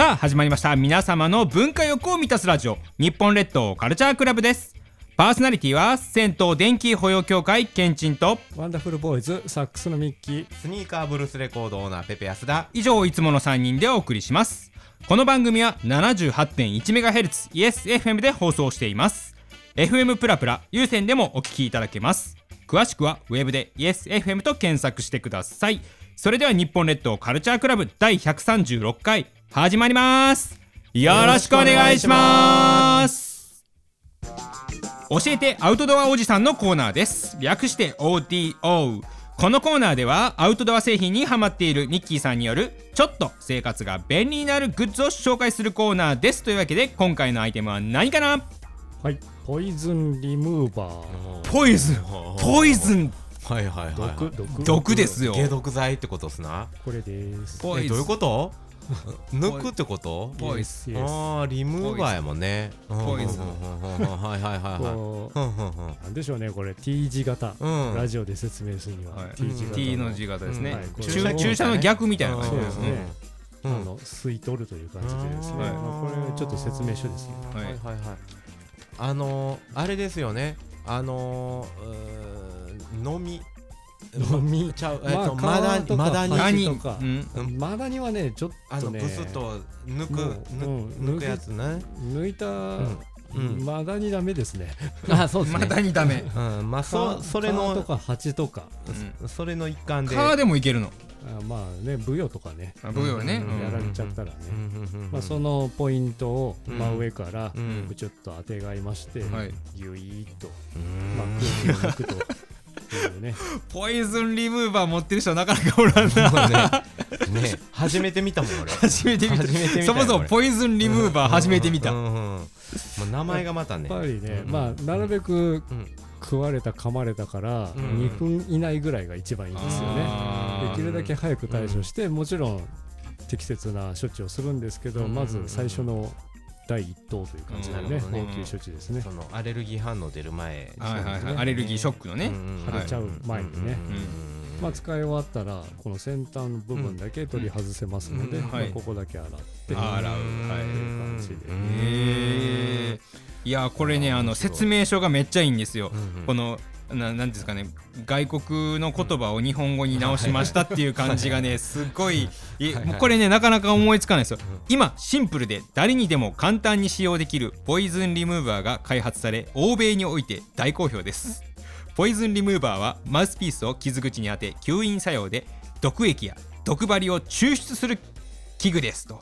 さあ始まりました。皆様の文化欲を満たすラジオ。日本列島カルチャークラブです。パーソナリティは銭湯電気保養協会ケンチンと。ワンダフルボーイズサックスのミッキー。スニーカーブルースレコードオーナーペペ安田。以上いつもの3人でお送りします。この番組は 78.1MHz イエス FM で放送しています。FM プラプラ有線でもお聞きいただけます。詳しくはウェブで YesFM と検索してください。それでは日本列島カルチャークラブ第136回始まります。よろしくお願いします。教えてアウトドアおじさんのコーナーです。略して ODO このコーナーではアウトドア製品にハマっているミッキーさんによるちょっと生活が便利になるグッズを紹介するコーナーです。というわけで今回のアイテムは何かな？はい。ポイズンリムーバー。ポイズン。ポイズン。はいはいはいはい。毒毒。毒ですよ。解毒剤ってことっすな。これです。えどういうこと？抜くってこと？ポイズ Yes, yes. ああリムーバーやもんね。ポイズはいはいはいはいなんでしょうねこれ。T 字型。うん。ラジオで説明するには。はい。T 字型 T の字型ですね、注注射の逆みたいな感じですね。そうですね。あうん。の吸い取るという感じでですね。これちょっと説明書ですねはいはいはいはい。あのーあれですよね。あの飲み 飲みちゃう。えっまあとまだ皮とかまだに。端何とか。うん。マダニはねちょっあのとねブスッと抜く抜くやつね。抜いたうん。マダニダメですね。あそうまだにダメ。うん。まあそそれ皮とのか鉢とか。それの一環で。皮でもいけるの？あまあねブヨとかね。あブヨね、うん。やられちゃったらね。うん。うん。うん。まあ、そのポイントをうん。真上からうん。ちょっと当てがいまして、はい。ゆいーっと、うん。まあ、空気を抜くとね。ポイズンリムーバー持ってる人なかなかおらんな。ねね初めて見たもん俺。初めて見た。初めて見たよそもそも俺。ポイズンリムーバー初めて見た、うんうん。うんもう名前がまたね。やっぱりね、うん。まあなるべくうん。食われた噛まれたからうん。2分以内ぐらいが一番いいんですよね、できるだけ早く対処して、もちろん適切な処置をするんですけど、うん。まず最初の第一党という感じでね、応急処置ですね。そのアレルギー反応出る前アレルギーショックのね、腫れちゃう前にね。まあ、使い終わったらこの先端の部分だけ取り外せますので、ここだけ洗って、あ洗う。はい感じで。い。やこれねあの説明書がめっちゃいいんですよ、このななんですかね外国の言葉を日本語に直しましたっていう感じがねすっごいもうこれねなかなか思いつかないですよ。今シンプルで誰にでも簡単に使用できるポイズンリムーバーが開発され欧米において大好評です。ポイズンリムーバーはマウスピースを傷口に当て吸引作用で毒液や毒針を抽出する器具ですと。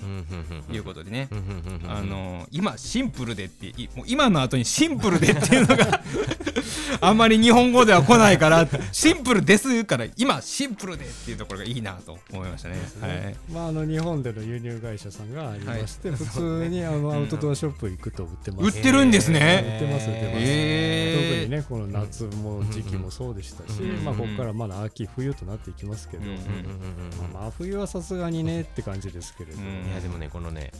いうことでね。あの今シンプルでっていもう今の後にシンプルでっていうのがあんまり日本語では来ないからシンプルですから今シンプルでっていうところがいいなと思いましたね。はい。まあ、あの日本での輸入会社さんがありまして、普通にあのアウトドアショップ行くと売ってます、売ってるんです売ね。ってます売ってます、特にねこの夏も時期もそうでしたし、うん。まあ、ここからまだ秋冬となっていきますけど、うん。うん。うん。うん。うん。まあ、真冬はさすがにねって感じですけれど、うん。いやでもねこのね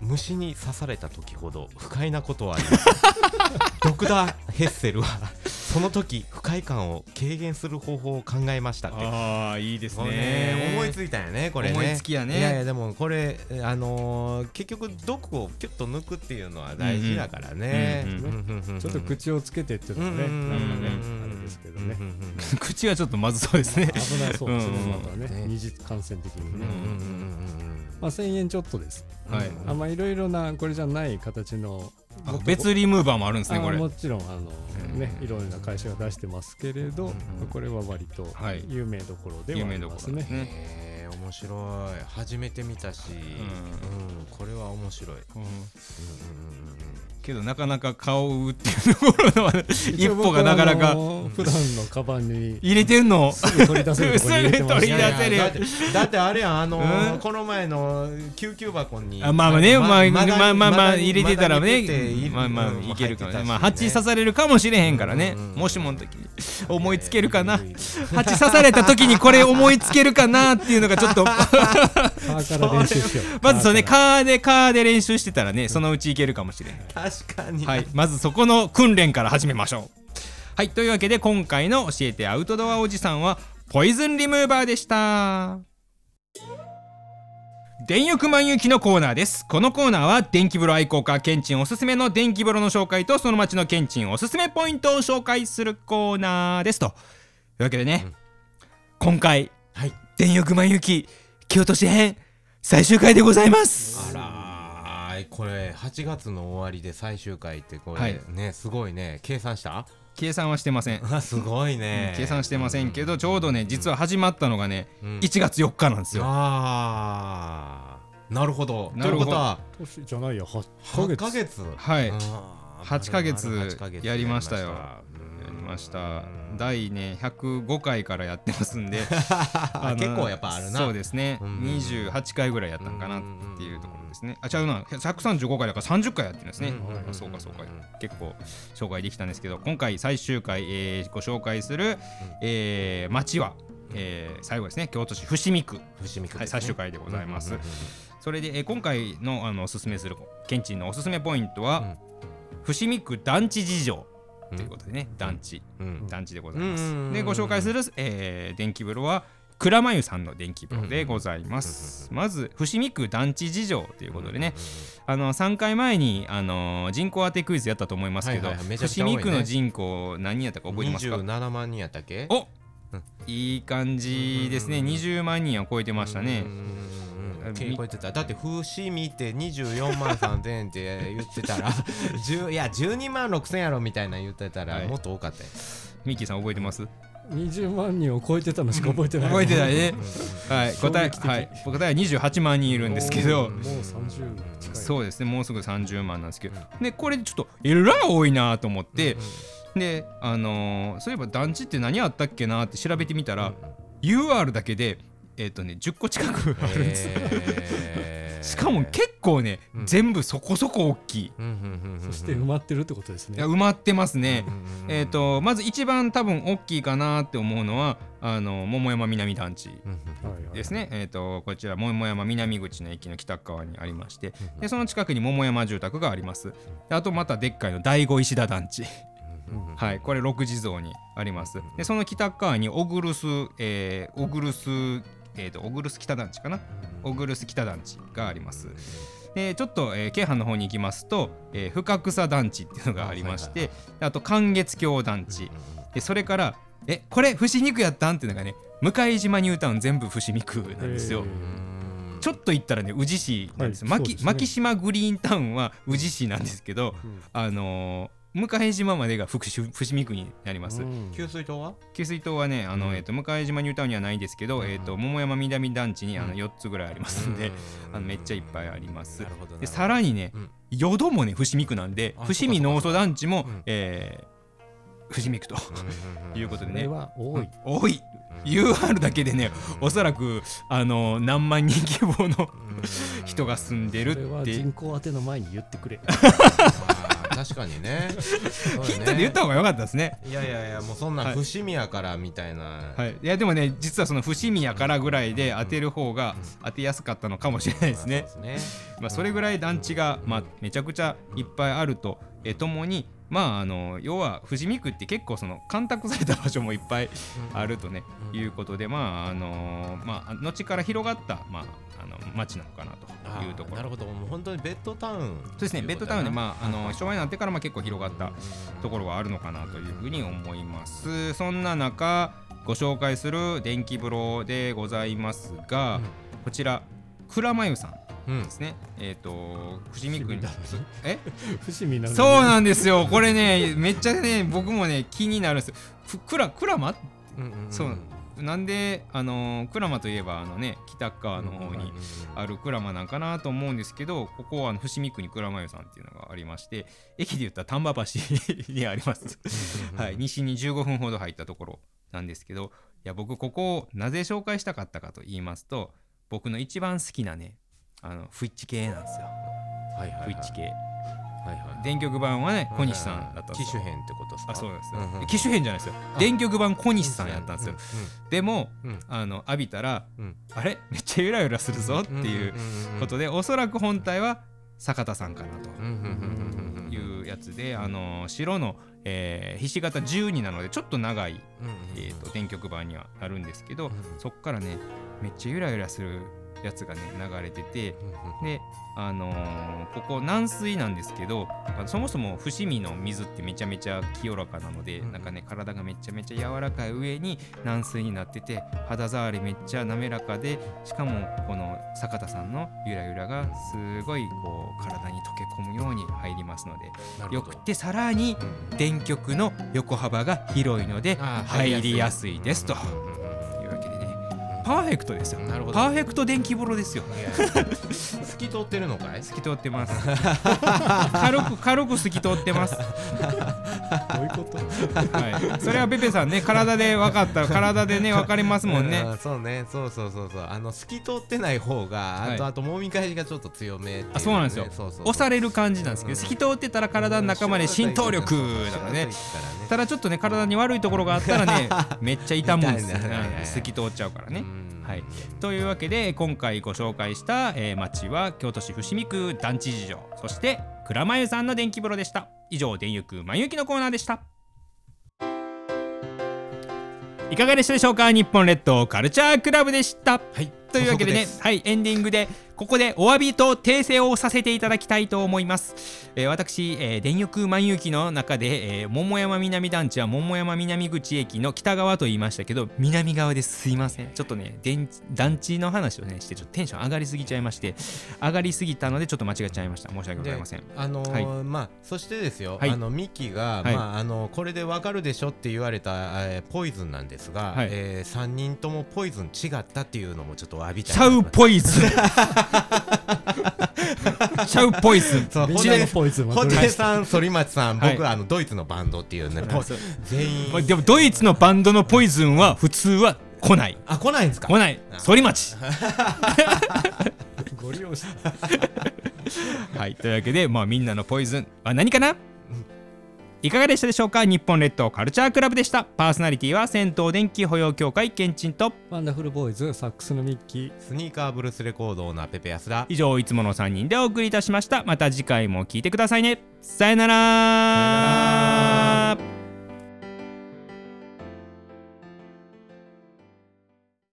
虫に刺された時ほど不快なことはあります。ドクター・ヘッセルはその時不快感を軽減する方法を考えましたって。ああいいですこれね。思いついたよねこれね。思いつきやね。いやいやでもこれあのー結局毒をキュッと抜くっていうのは大事だからね。うんうんうん。うんうんちょっと口をつけてっていうのはね、うんなんかねうん。あれですけどね、口はちょっとまずそうですね。危ないそうですね、うん。またねね二次感染的にね、うんうんうんうんまあ、1000円ちょっとです、はい。あまあいろいろなこれじゃない形のあ別リムーバーもあるんですねこれ。あもちろんあの、うん。ねいろんな会社が出してますけれど、うんこれは割とはい。有名どころで有はあ名どころりますね。ですね。えー面白い。初めて見たし、うん。これは面白い、うんうんうんけどなかなか顔を打っていうところの一歩がなかなか普段のカバンに入れてんの？すぐ取り出せる だってあれやんあのーうん？この前の救急箱にあまあまあね、まあ、まあまあまあ入れてたらね、まあまあうんいけるかもね。入ってたしまあ蜂刺されるかもしれへんからねうんうん。もしもの時に 思いつけるかな？蜂刺された時にこれ思いつけるかなっていうのがちょっと。まずそうねカーカーでカーで練習してたらねそのうちいけるかもしれん。確かにはい、まずそこの訓練から始めましょう。はい、というわけで今回の教えてアウトドアおじさんはポイズンリムーバーでした。電浴満遊記のコーナーです。このコーナーは電気風呂愛好家ケンチンおすすめの電気風呂の紹介とその町のケンチンおすすめポイントを紹介するコーナーです。というわけでね、うん。今回はい。電浴満遊記京都市編最終回でございます。あらーこれ8月の終わりで最終回ってこれ、はい。ねすごいね。計算した？計算はしてません、あ すごいね。計算してませんけどちょうどね実は始まったのがね、うん。1月4日なんですよ。あー。なるほど。なるほど。ということは年じゃないや8 8ヶ月。ヶ月。はい。あー。8ヶ月8やりましたよました。うん第ね105回からやってますんで。あ結構やっぱあるな。そうですね。うん28回ぐらいやったんかなっていうところですね。あ違うな。135回だから30回やってるんですね。うんあそうかそうか。結構紹介できたんですけど今回最終回、えーご紹介する、えー町は、えー最後ですね。京都市伏見区。伏見区ね。はい最終回でございます。うんうんうん。それで、えー今回のあのおすすめするケンチンのおすすめポイントは、うん。伏見区団地事情ということでね、団地。うん。団地でございます、でご紹介する、えー電気風呂は蔵間湯さんの電気風呂でございます、まず伏見区団地事情ということでね、あの3回前に、あのー人口当てクイズやったと思いますけど、伏見区の人口何人やったか覚えてますか？27万人やったっけ？おうんいい感じですね。うん。うん。うん。20万人は超えてましたねうんうんうんうんあ結構言ってただって伏見って24万3000円って言ってたら 10いや12万6000やろみたいな言ってたらはい。もっと多かったよ。ミッキーさん覚えてます？20万人を超えてたのしか覚えてない。覚えてないね。はい。答えはい。答えは28万人いるんですけど。もう30近い。そうですね。もうすぐ30万なんですけど。でこれちょっとえらい多いなと思ってであのーそういえば団地って何あったっけなって調べてみたら UR だけでえっとね10個近くあるんです。よしかも結構ねうん。全部そこそこ大きい。そして埋まってるってことですね。いや埋まってますね。えっとまず一番多分大きいかなって思うのはあの桃山南団地はいはいですね、えー、とこちら桃山南口の駅の北側にありましてでその近くに桃山住宅があります。であとまたでっかいの第五石田団地。はいこれ六地蔵にあります。でその北側に小黒須、えー、小黒須えー、と小黒須北団地かな？小黒須北団地があります。でちょっと、えー、京阪の方に行きますと、えー、深草団地っていうのがありまして、あと関月橋団地、でそれからえこれ伏見区やったん？っていうのがね向島ニュータウン全部伏見区なんですよ、へちょっと行ったらね宇治市なんですはいね。牧島グリーンタウンは宇治市なんですけど、うん。あのー向島までが伏伏見区になります、うん。給水塔は？給水塔はねあの、うん。えー、と向島ニュータウンにはないですけど、えー、と桃山南団地にあのうん。4つぐらいありますんで、あのめっちゃいっぱいあります。なるほどでさらにね、うん。淀もね伏見区なんであ伏見農祖団地も、うんえー伏見区と いうことでね。これは多い。多い。UR だけでねおそらくあの何万人規模の人が住んでるこれはって人口当ての前に言ってくれ 確かに ね。ヒントで言った方が良かったですね。いやいやいやもうそんなはい。伏見やからみたいな。はい、いやでもね実はその伏見やからぐらいで当てる方が当てやすかったのかもしれないですね。そうですね。まあ、それぐらい団地が、まあ、めちゃくちゃいっぱいあるとえともにまああの要は富士見区って結構その干拓された場所もいっぱいあるとね、うん。いうことでまああのまあ後から広がった、まあ、あの町なのかなというところ。なるほど。もう本当にベッドタウンそうですねベッドタウンで、まあ、あの昭和になってからまあ結構広がったうんところはあるのかなというふうに思います。そんな中ご紹介する電気風呂でございますが、うん。こちら倉真由さんですね。えっ、と伏見区に。え？伏見なのに？そうなんですよ。これねめっちゃね僕もね気になるんですふくら倉間？うんうんうん。そう。なんであのー鞍馬といえばあのね北側の方にある鞍馬なんかなと思うんですけどここはあの伏見区に鞍馬湯さんっていうのがありまして駅で言ったら丹波橋にあります、はい、西に15分ほど入ったところなんですけどいや僕ここをなぜ紹介したかったかと言いますと僕の一番好きなねあのフイッチ系なんですよ。はいはいはい。フイッチ系。はいはい電極版はね小西さんだったんですよ。機種編ってことですか？あそうです、うんうん機種編じゃないですよ。電極版小西さんやったんですよ、でもうんうんあの浴びたら、うん。あれ？めっちゃゆらゆらするぞっていうことで、おそらく本体は坂田さんかなというやつで、あの白の、えーひし形12なのでちょっと長い、うんえー、と電極板にはなるんですけど、うん。そっからねめっちゃゆらゆらするやつがね流れててであのーここ軟水なんですけどそもそも伏見の水ってめちゃめちゃ清らかなので、うんなんかね体がめちゃめちゃ柔らかい上に軟水になってて肌触りめっちゃ滑らかでしかもこの坂田さんのゆらゆらがすごいこう体に溶け込むように入りますのでよくてさらに電極の横幅が広いので入りやすい。ですとパーフェクトですよ。なるほど。パーフェクト電気風呂ですよ。透き通ってるのかい？透き通ってます。軽く軽く透き通ってます。どういうこと？はい、それはペペさんね体で分かった体でね分かりますもんね。うそうね。そうそうそうそう。あの透き通ってない方があと、はい。あともみ返しがちょっと強めあそうなんですよ。押される感じなんですけど透き通ってたら体の中まで浸透力だからね。ただちょっとね体に悪いところがあったらね めっちゃ痛むんですよ、ね透き通っちゃうからね。うんはい。というわけで今回ご紹介した、えー町は京都市伏見区団地事情そして蔵前さんの電気風呂でした。以上電浴満雪のコーナーでした。いかがでしたでしょうか？日本列島カルチャークラブでした。はい。というわけでねはいエンディングでここでお詫びと訂正をさせていただきたいと思います、えー私、えー電浴万有機の中で、えー桃山南団地は桃山南口駅の北側と言いましたけど南側ですすいません。ちょっとね電団地の話をねしてちょっとテンション上がりすぎちゃいまして上がりすぎたのでちょっと間違えちゃいました。申し訳ございません。あのーまあそしてですよ、はい。あのミキが、はい。まああのこれでわかるでしょって言われた、えーポイズンなんですが、はい。えー、3人ともポイズン違ったっていうのもちょっと詫びたいチャウポイズ。ン チャウポイズンそうみんなのポイズンはホどれテさん、反町さん、はい。僕はあのドイツのバンドっていうね、ポ全員。でもドイツのバンドのポイズンは普通は来ない。あ、来ないんですか？来ない。反町。ご利用した はい、というわけで、まあ、みんなのポイズン。は何かな？いかがでしたでしょうか？日本列島カルチャークラブでした。パーソナリティは銭湯電気保養協会ケンチンと。ワンダフルボーイズサックスのミッキー。スニーカーブルースレコードオーナーペペヤスだ。以上いつもの3人でお送りいたしました。また次回も聞いてくださいね。さよなら